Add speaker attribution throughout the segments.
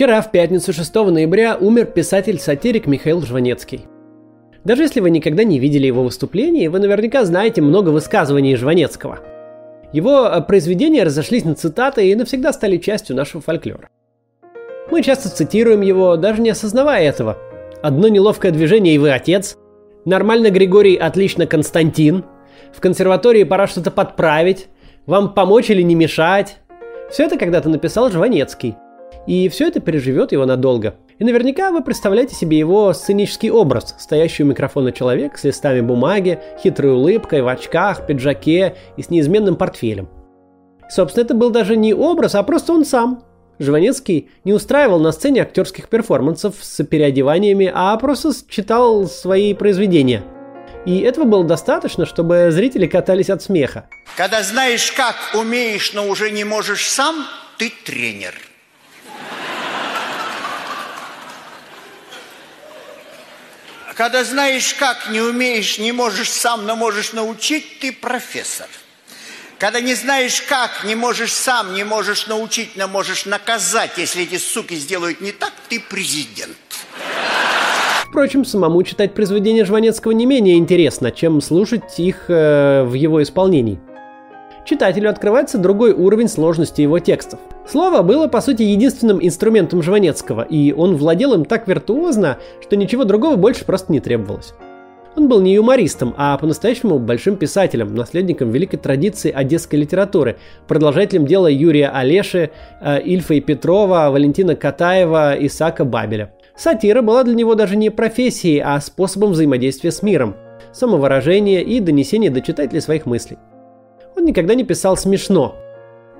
Speaker 1: Вчера, в пятницу 6 ноября, умер писатель-сатирик Михаил Жванецкий. Даже если вы никогда не видели его выступлений, вы наверняка знаете много высказываний Жванецкого. Его э, произведения разошлись на цитаты и навсегда стали частью нашего фольклора. Мы часто цитируем его, даже не осознавая этого. Одно неловкое движение, и вы отец. Нормально, Григорий, отлично, Константин. В консерватории пора что-то подправить. Вам помочь или не мешать. Все это когда-то написал Жванецкий. И все это переживет его надолго. И наверняка вы представляете себе его сценический образ, стоящий у микрофона человек с листами бумаги, хитрой улыбкой, в очках, пиджаке и с неизменным портфелем. Собственно, это был даже не образ, а просто он сам. Жванецкий не устраивал на сцене актерских перформансов с переодеваниями, а просто читал свои произведения. И этого было достаточно, чтобы зрители катались от смеха.
Speaker 2: Когда знаешь как, умеешь, но уже не можешь сам, ты тренер – Когда знаешь как, не умеешь, не можешь сам, но можешь научить, ты профессор. Когда не знаешь как, не можешь сам, не можешь научить, но можешь наказать, если эти суки сделают не так, ты президент.
Speaker 1: Впрочем, самому читать произведения Жванецкого не менее интересно, чем слушать их э, в его исполнении читателю открывается другой уровень сложности его текстов. Слово было, по сути, единственным инструментом Жванецкого, и он владел им так виртуозно, что ничего другого больше просто не требовалось. Он был не юмористом, а по-настоящему большим писателем, наследником великой традиции одесской литературы, продолжателем дела Юрия Олеши, э, Ильфа и Петрова, Валентина Катаева, Исака Бабеля. Сатира была для него даже не профессией, а способом взаимодействия с миром, самовыражения и донесения до читателей своих мыслей. Он никогда не писал смешно.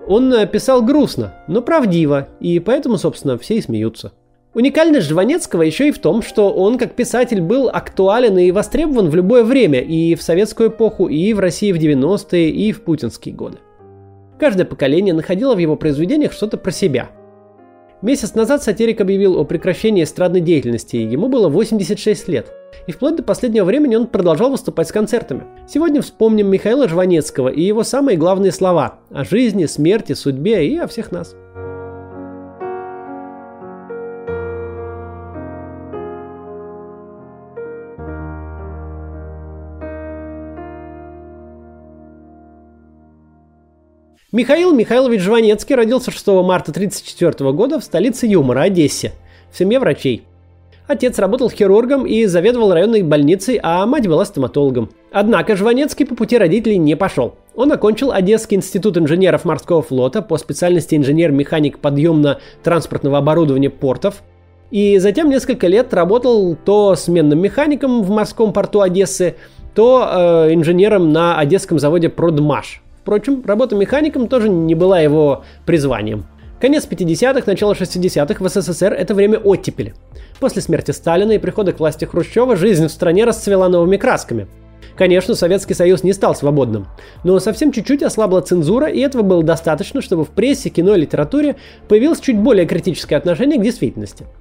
Speaker 1: Он э, писал грустно, но правдиво, и поэтому, собственно, все и смеются. Уникальность Жванецкого еще и в том, что он как писатель был актуален и востребован в любое время, и в советскую эпоху, и в России в 90-е, и в путинские годы. Каждое поколение находило в его произведениях что-то про себя – Месяц назад сатирик объявил о прекращении эстрадной деятельности, ему было 86 лет. И вплоть до последнего времени он продолжал выступать с концертами. Сегодня вспомним Михаила Жванецкого и его самые главные слова о жизни, смерти, судьбе и о всех нас. Михаил Михайлович Жванецкий родился 6 марта 1934 года в столице юмора Одессе, в семье врачей. Отец работал хирургом и заведовал районной больницей, а мать была стоматологом. Однако Жванецкий по пути родителей не пошел. Он окончил Одесский институт инженеров морского флота по специальности инженер-механик подъемно-транспортного оборудования портов, и затем несколько лет работал то сменным механиком в морском порту Одессы, то э, инженером на одесском заводе «Продмаш», Впрочем, работа механиком тоже не была его призванием. Конец 50-х, начало 60-х в СССР – это время оттепели. После смерти Сталина и прихода к власти Хрущева жизнь в стране расцвела новыми красками. Конечно, Советский Союз не стал свободным, но совсем чуть-чуть ослабла цензура, и этого было достаточно, чтобы в прессе, кино и литературе появилось чуть более критическое отношение к действительности –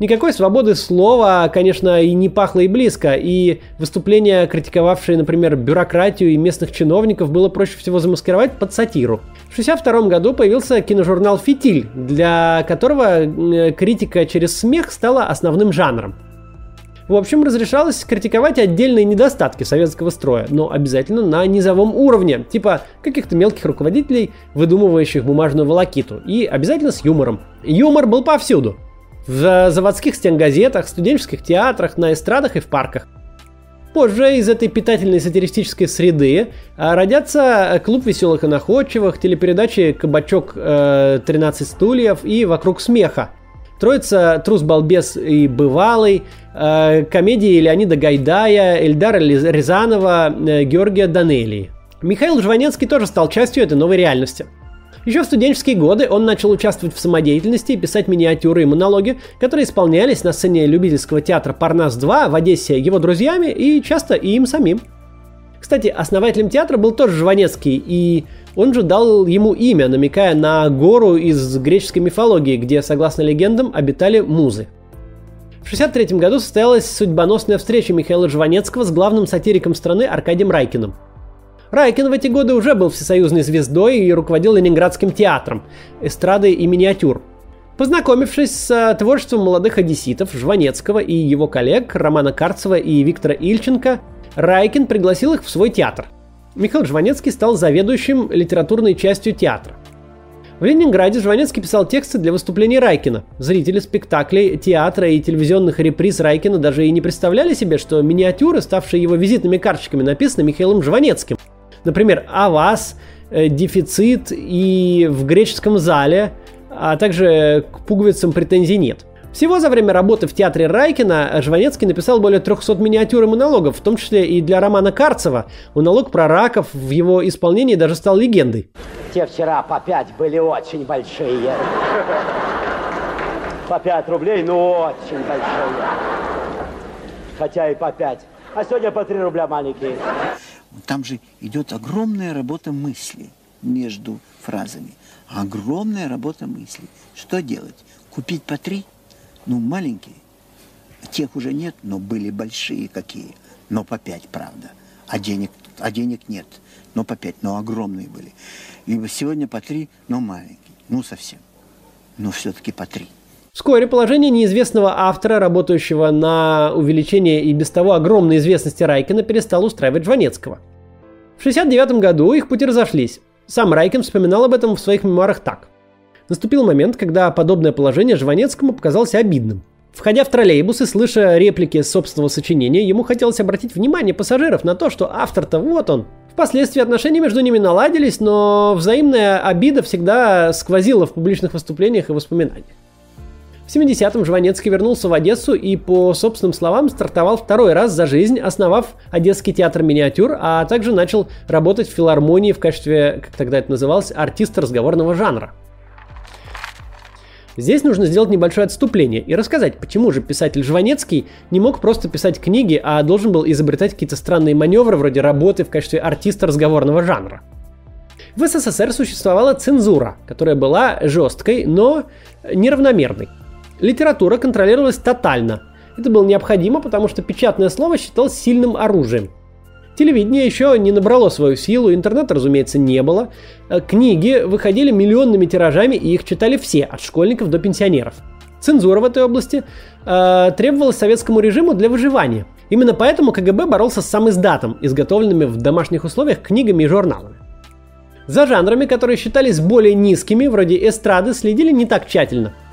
Speaker 1: Никакой свободы слова, конечно, и не пахло и близко, и выступления, критиковавшие, например, бюрократию и местных чиновников, было проще всего замаскировать под сатиру. В 1962 году появился киножурнал «Фитиль», для которого э, критика через смех стала основным жанром. В общем, разрешалось критиковать отдельные недостатки советского строя, но обязательно на низовом уровне, типа каких-то мелких руководителей, выдумывающих бумажную волокиту, и обязательно с юмором. Юмор был повсюду в заводских стенгазетах, студенческих театрах, на эстрадах и в парках. Позже из этой питательной сатиристической среды а, родятся клуб веселых и находчивых, телепередачи «Кабачок 13 э, стульев» и «Вокруг смеха». Троица «Трус, балбес и бывалый», э, комедии Леонида Гайдая, Эльдара Рязанова, э, Георгия Данелии. Михаил Жванецкий тоже стал частью этой новой реальности – еще в студенческие годы он начал участвовать в самодеятельности и писать миниатюры и монологи, которые исполнялись на сцене любительского театра «Парнас-2» в Одессе его друзьями и часто и им самим. Кстати, основателем театра был тоже Жванецкий, и он же дал ему имя, намекая на гору из греческой мифологии, где, согласно легендам, обитали музы. В 1963 году состоялась судьбоносная встреча Михаила Жванецкого с главным сатириком страны Аркадием Райкиным – Райкин в эти годы уже был всесоюзной звездой и руководил Ленинградским театром, эстрадой и миниатюр. Познакомившись с э, творчеством молодых одесситов Жванецкого и его коллег Романа Карцева и Виктора Ильченко, Райкин пригласил их в свой театр. Михаил Жванецкий стал заведующим литературной частью театра. В Ленинграде Жванецкий писал тексты для выступлений Райкина. Зрители спектаклей, театра и телевизионных реприз Райкина даже и не представляли себе, что миниатюры, ставшие его визитными карточками, написаны Михаилом Жванецким. Например, «А вас», э, «Дефицит» и «В греческом зале», а также к пуговицам претензий нет. Всего за время работы в театре Райкина Жванецкий написал более 300 миниатюр и монологов, в том числе и для романа Карцева. Монолог про раков в его исполнении даже стал легендой.
Speaker 3: Те вчера по пять были очень большие. По пять рублей, ну очень большие. Хотя и по пять. А сегодня по три рубля маленькие.
Speaker 2: Там же идет огромная работа мысли между фразами. Огромная работа мысли. Что делать? Купить по три? Ну, маленькие. Тех уже нет, но были большие какие. Но по пять, правда. А денег, а денег нет. Но по пять, но огромные были. И сегодня по три, но маленькие. Ну, совсем. Но все-таки по три.
Speaker 1: Вскоре положение неизвестного автора, работающего на увеличение и без того огромной известности Райкина, перестало устраивать Жванецкого. В 1969 году их пути разошлись. Сам Райкин вспоминал об этом в своих мемуарах так. Наступил момент, когда подобное положение Жванецкому показалось обидным. Входя в троллейбус и слыша реплики собственного сочинения, ему хотелось обратить внимание пассажиров на то, что автор-то вот он. Впоследствии отношения между ними наладились, но взаимная обида всегда сквозила в публичных выступлениях и воспоминаниях. В 70-м Жванецкий вернулся в Одессу и, по собственным словам, стартовал второй раз за жизнь, основав Одесский театр миниатюр, а также начал работать в филармонии в качестве, как тогда это называлось, артиста разговорного жанра. Здесь нужно сделать небольшое отступление и рассказать, почему же писатель Жванецкий не мог просто писать книги, а должен был изобретать какие-то странные маневры вроде работы в качестве артиста разговорного жанра. В СССР существовала цензура, которая была жесткой, но неравномерной. Литература контролировалась тотально. Это было необходимо, потому что печатное слово считалось сильным оружием. Телевидение еще не набрало свою силу, интернета, разумеется, не было. Э, книги выходили миллионными тиражами, и их читали все, от школьников до пенсионеров. Цензура в этой области э, требовалась советскому режиму для выживания. Именно поэтому КГБ боролся с сам издатом, изготовленными в домашних условиях книгами и журналами. За жанрами, которые считались более низкими, вроде эстрады, следили не так тщательно –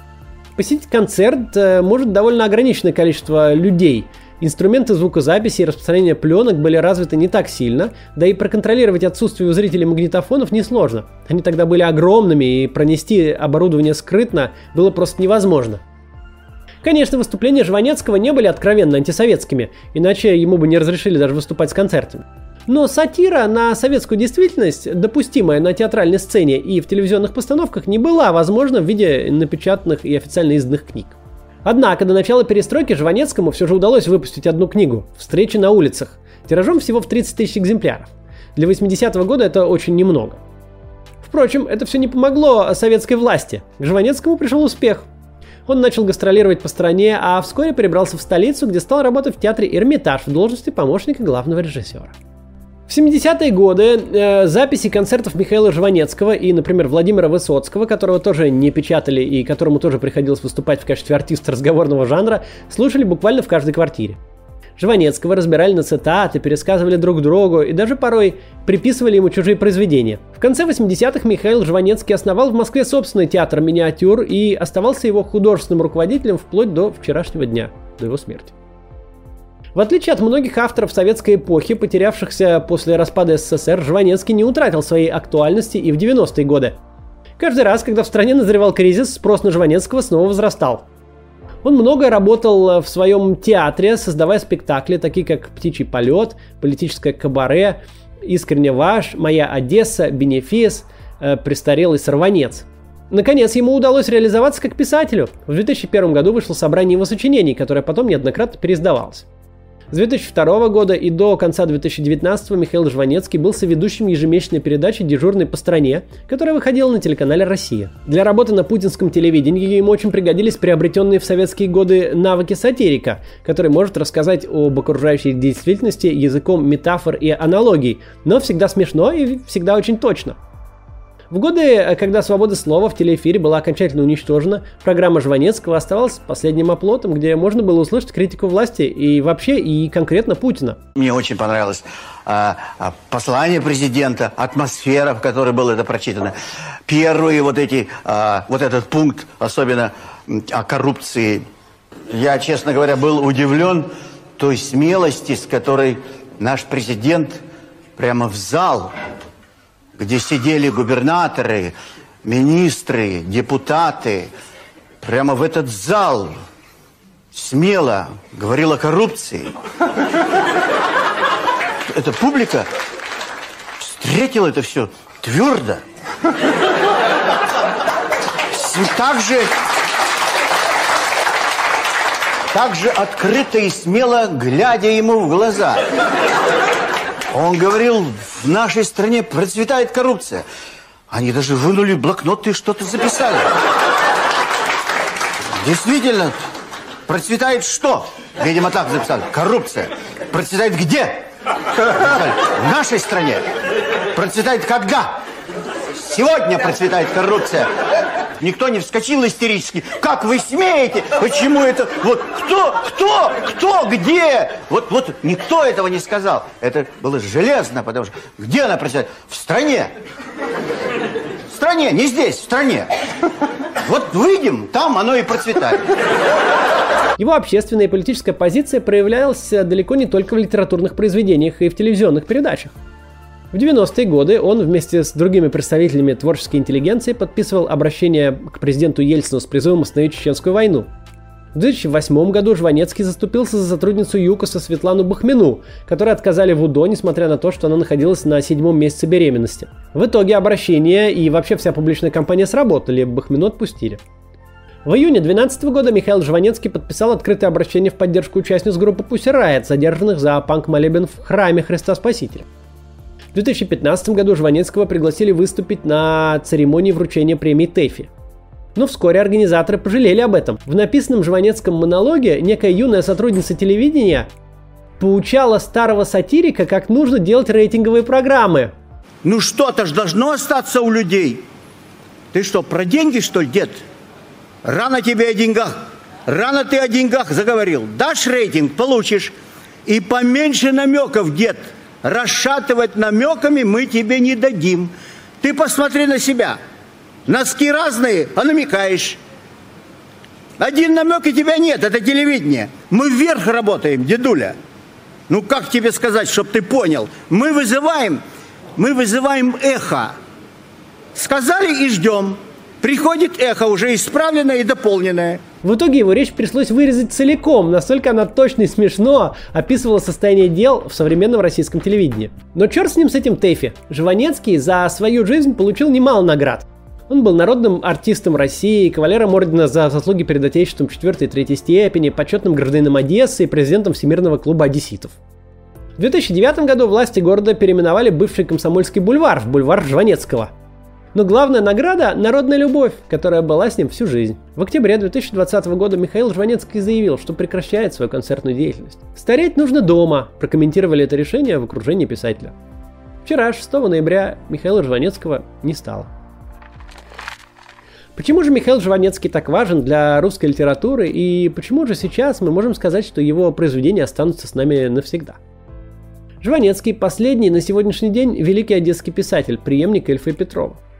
Speaker 1: Посетить концерт э, может довольно ограниченное количество людей. Инструменты звукозаписи и распространения пленок были развиты не так сильно, да и проконтролировать отсутствие у зрителей магнитофонов несложно. Они тогда были огромными, и пронести оборудование скрытно было просто невозможно. Конечно, выступления Жванецкого не были откровенно антисоветскими, иначе ему бы не разрешили даже выступать с концертами. Но сатира на советскую действительность, допустимая на театральной сцене и в телевизионных постановках, не была возможна в виде напечатанных и официально изданных книг. Однако до начала перестройки Жванецкому все же удалось выпустить одну книгу «Встречи на улицах», тиражом всего в 30 тысяч экземпляров. Для 80-го года это очень немного. Впрочем, это все не помогло советской власти. К Жванецкому пришел успех. Он начал гастролировать по стране, а вскоре перебрался в столицу, где стал работать в театре «Эрмитаж» в должности помощника главного режиссера. В 70-е годы э, записи концертов Михаила Жванецкого и, например, Владимира Высоцкого, которого тоже не печатали и которому тоже приходилось выступать в качестве артиста разговорного жанра, слушали буквально в каждой квартире. Жванецкого разбирали на цитаты, пересказывали друг другу и даже порой приписывали ему чужие произведения. В конце 80-х Михаил Жванецкий основал в Москве собственный театр миниатюр и оставался его художественным руководителем вплоть до вчерашнего дня, до его смерти. В отличие от многих авторов советской эпохи, потерявшихся после распада СССР, Жванецкий не утратил своей актуальности и в 90-е годы. Каждый раз, когда в стране назревал кризис, спрос на Жванецкого снова возрастал. Он много работал в своем театре, создавая спектакли, такие как «Птичий полет», «Политическое кабаре», «Искренне ваш», «Моя Одесса», «Бенефис», э, «Престарелый сорванец». Наконец, ему удалось реализоваться как писателю. В 2001 году вышло собрание его сочинений, которое потом неоднократно переиздавалось. С 2002 года и до конца 2019 Михаил Жванецкий был соведущим ежемесячной передачи «Дежурный по стране», которая выходила на телеканале «Россия». Для работы на путинском телевидении ему очень пригодились приобретенные в советские годы навыки сатирика, который может рассказать об окружающей действительности языком метафор и аналогий, но всегда смешно и всегда очень точно. В годы, э, когда свобода слова в телеэфире была окончательно уничтожена, программа Жванецкого оставалась последним оплотом, где можно было услышать критику власти и вообще, и конкретно Путина.
Speaker 2: Мне очень понравилось а, а, послание президента, атмосфера, в которой было это прочитано. Первые вот эти, а, вот этот пункт, особенно о коррупции. Я, честно говоря, был удивлен той смелости, с которой наш президент прямо в зал где сидели губернаторы, министры, депутаты, прямо в этот зал смело говорил о коррупции. Эта публика встретила это все твердо. Так же, так же открыто и смело, глядя ему в глаза. Он говорил, в нашей стране процветает коррупция. Они даже вынули блокноты и что-то записали. Действительно, процветает что? Видимо, так записали. Коррупция. Процветает где? В нашей стране. Процветает когда? Сегодня процветает коррупция. Никто не вскочил истерически. Как вы смеете? Почему это? Вот кто, кто, кто, где? Вот, вот никто этого не сказал. Это было железно, потому что где она процветает? В стране. В стране, не здесь, в стране. Вот выйдем, там оно и процветает.
Speaker 1: Его общественная и политическая позиция проявлялась далеко не только в литературных произведениях и в телевизионных передачах. В 90-е годы он вместе с другими представителями творческой интеллигенции подписывал обращение к президенту Ельцину с призывом остановить Чеченскую войну. В 2008 году Жванецкий заступился за сотрудницу ЮКОСа Светлану Бахмину, которой отказали в УДО, несмотря на то, что она находилась на седьмом месяце беременности. В итоге обращение и вообще вся публичная кампания сработали, Бахмину отпустили. В июне 2012 года Михаил Жванецкий подписал открытое обращение в поддержку участниц группы Pussy задержанных за панк-молебен в храме Христа Спасителя. В 2015 году Жванецкого пригласили выступить на церемонии вручения премии ТЭФИ. Но вскоре организаторы пожалели об этом. В написанном Жванецком монологе некая юная сотрудница телевидения поучала старого сатирика, как нужно делать рейтинговые программы.
Speaker 2: Ну что-то ж должно остаться у людей. Ты что, про деньги, что ли, дед? Рано тебе о деньгах. Рано ты о деньгах заговорил. Дашь рейтинг, получишь. И поменьше намеков, дед. Расшатывать намеками мы тебе не дадим. Ты посмотри на себя. Носки разные, а намекаешь. Один намек и тебя нет, это телевидение. Мы вверх работаем, дедуля. Ну как тебе сказать, чтобы ты понял? Мы вызываем, мы вызываем эхо. Сказали и ждем. Приходит эхо уже исправленное и дополненное.
Speaker 1: В итоге его речь пришлось вырезать целиком, настолько она точно и смешно описывала состояние дел в современном российском телевидении. Но черт с ним с этим Тэфи. Жванецкий за свою жизнь получил немало наград. Он был народным артистом России, кавалером ордена за заслуги перед Отечеством 4 и 3 степени, почетным гражданином Одессы и президентом Всемирного клуба одесситов. В 2009 году власти города переименовали бывший Комсомольский бульвар в бульвар Жванецкого – но главная награда – народная любовь, которая была с ним всю жизнь. В октябре 2020 года Михаил Жванецкий заявил, что прекращает свою концертную деятельность. «Стареть нужно дома», – прокомментировали это решение в окружении писателя. Вчера, 6 ноября, Михаила Жванецкого не стало. Почему же Михаил Жванецкий так важен для русской литературы и почему же сейчас мы можем сказать, что его произведения останутся с нами навсегда? Жванецкий – последний на сегодняшний день великий одесский писатель, преемник Эльфа Петрова –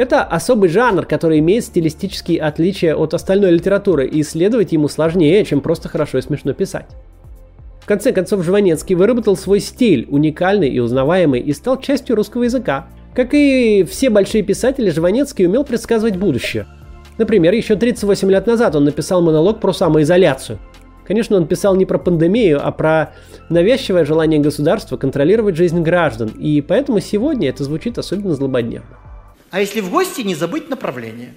Speaker 1: это особый жанр, который имеет стилистические отличия от остальной литературы, и исследовать ему сложнее, чем просто хорошо и смешно писать. В конце концов, Жванецкий выработал свой стиль, уникальный и узнаваемый, и стал частью русского языка. Как и все большие писатели, Жванецкий умел предсказывать будущее. Например, еще 38 лет назад он написал монолог про самоизоляцию. Конечно, он писал не про пандемию, а про навязчивое желание государства контролировать жизнь граждан, и поэтому сегодня это звучит особенно злободневно.
Speaker 4: А если в гости, не забыть направление.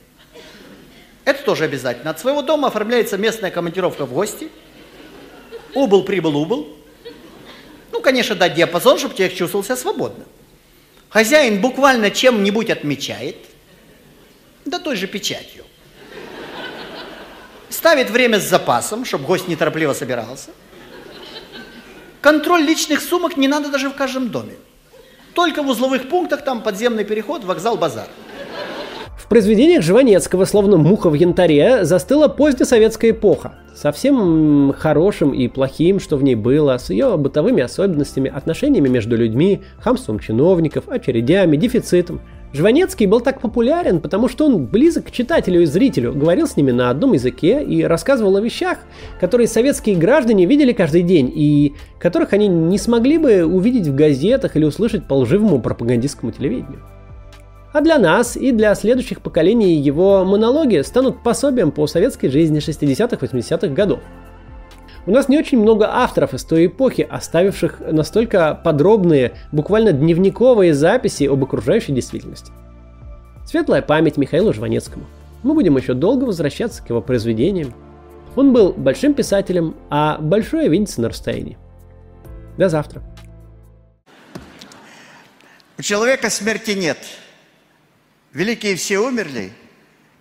Speaker 4: Это тоже обязательно. От своего дома оформляется местная командировка в гости. Убыл, прибыл, убыл. Ну, конечно, дать диапазон, чтобы человек чувствовал себя свободно. Хозяин буквально чем-нибудь отмечает, да той же печатью. Ставит время с запасом, чтобы гость неторопливо собирался. Контроль личных сумок не надо даже в каждом доме. Только в узловых пунктах там подземный переход, вокзал, базар.
Speaker 1: В произведениях Жванецкого, словно муха в янтаре, застыла позднесоветская эпоха. Со всем хорошим и плохим, что в ней было, с ее бытовыми особенностями, отношениями между людьми, хамством чиновников, очередями, дефицитом. Жванецкий был так популярен, потому что он близок к читателю и зрителю, говорил с ними на одном языке и рассказывал о вещах, которые советские граждане видели каждый день и которых они не смогли бы увидеть в газетах или услышать по лживому пропагандистскому телевидению. А для нас и для следующих поколений его монологи станут пособием по советской жизни 60-80-х годов. У нас не очень много авторов из той эпохи, оставивших настолько подробные, буквально дневниковые записи об окружающей действительности. Светлая память Михаилу Жванецкому. Мы будем еще долго возвращаться к его произведениям. Он был большим писателем, а большое видится на расстоянии. До завтра.
Speaker 2: У человека смерти нет – Великие все умерли,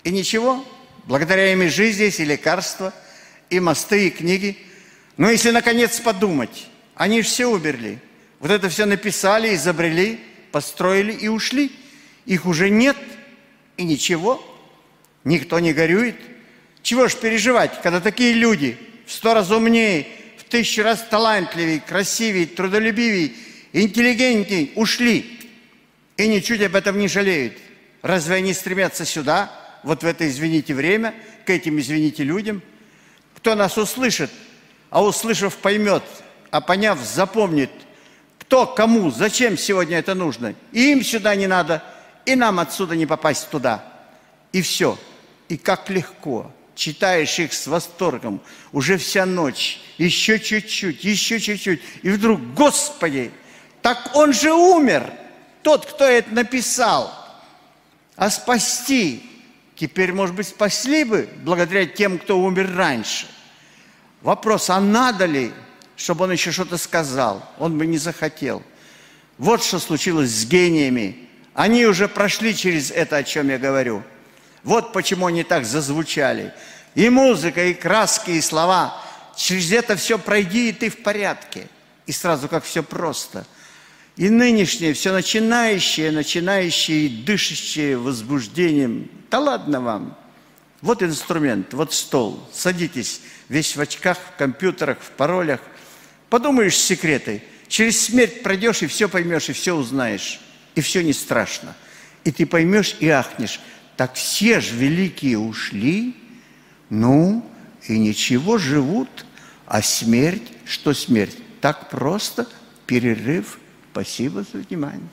Speaker 2: и ничего, благодаря им и жизнь есть, и лекарства, и мосты, и книги. Но если наконец подумать, они все умерли. Вот это все написали, изобрели, построили и ушли. Их уже нет, и ничего. Никто не горюет. Чего ж переживать, когда такие люди в сто раз умнее, в тысячу раз талантливее, красивее, трудолюбивее, интеллигентнее ушли. И ничуть об этом не жалеют. Разве они стремятся сюда, вот в это, извините, время, к этим, извините, людям? Кто нас услышит, а услышав, поймет, а поняв, запомнит, кто, кому, зачем сегодня это нужно. И им сюда не надо, и нам отсюда не попасть туда. И все. И как легко. Читаешь их с восторгом. Уже вся ночь. Еще чуть-чуть, еще чуть-чуть. И вдруг, Господи, так он же умер. Тот, кто это написал а спасти. Теперь, может быть, спасли бы благодаря тем, кто умер раньше. Вопрос, а надо ли, чтобы он еще что-то сказал? Он бы не захотел. Вот что случилось с гениями. Они уже прошли через это, о чем я говорю. Вот почему они так зазвучали. И музыка, и краски, и слова. Через это все пройди, и ты в порядке. И сразу как все просто – и нынешнее, все начинающее, начинающее и дышащее возбуждением. Да ладно вам. Вот инструмент, вот стол. Садитесь, весь в очках, в компьютерах, в паролях. Подумаешь секреты. Через смерть пройдешь, и все поймешь, и все узнаешь. И все не страшно. И ты поймешь и ахнешь. Так все же великие ушли, ну, и ничего живут. А смерть, что смерть? Так просто перерыв – Спасибо за внимание.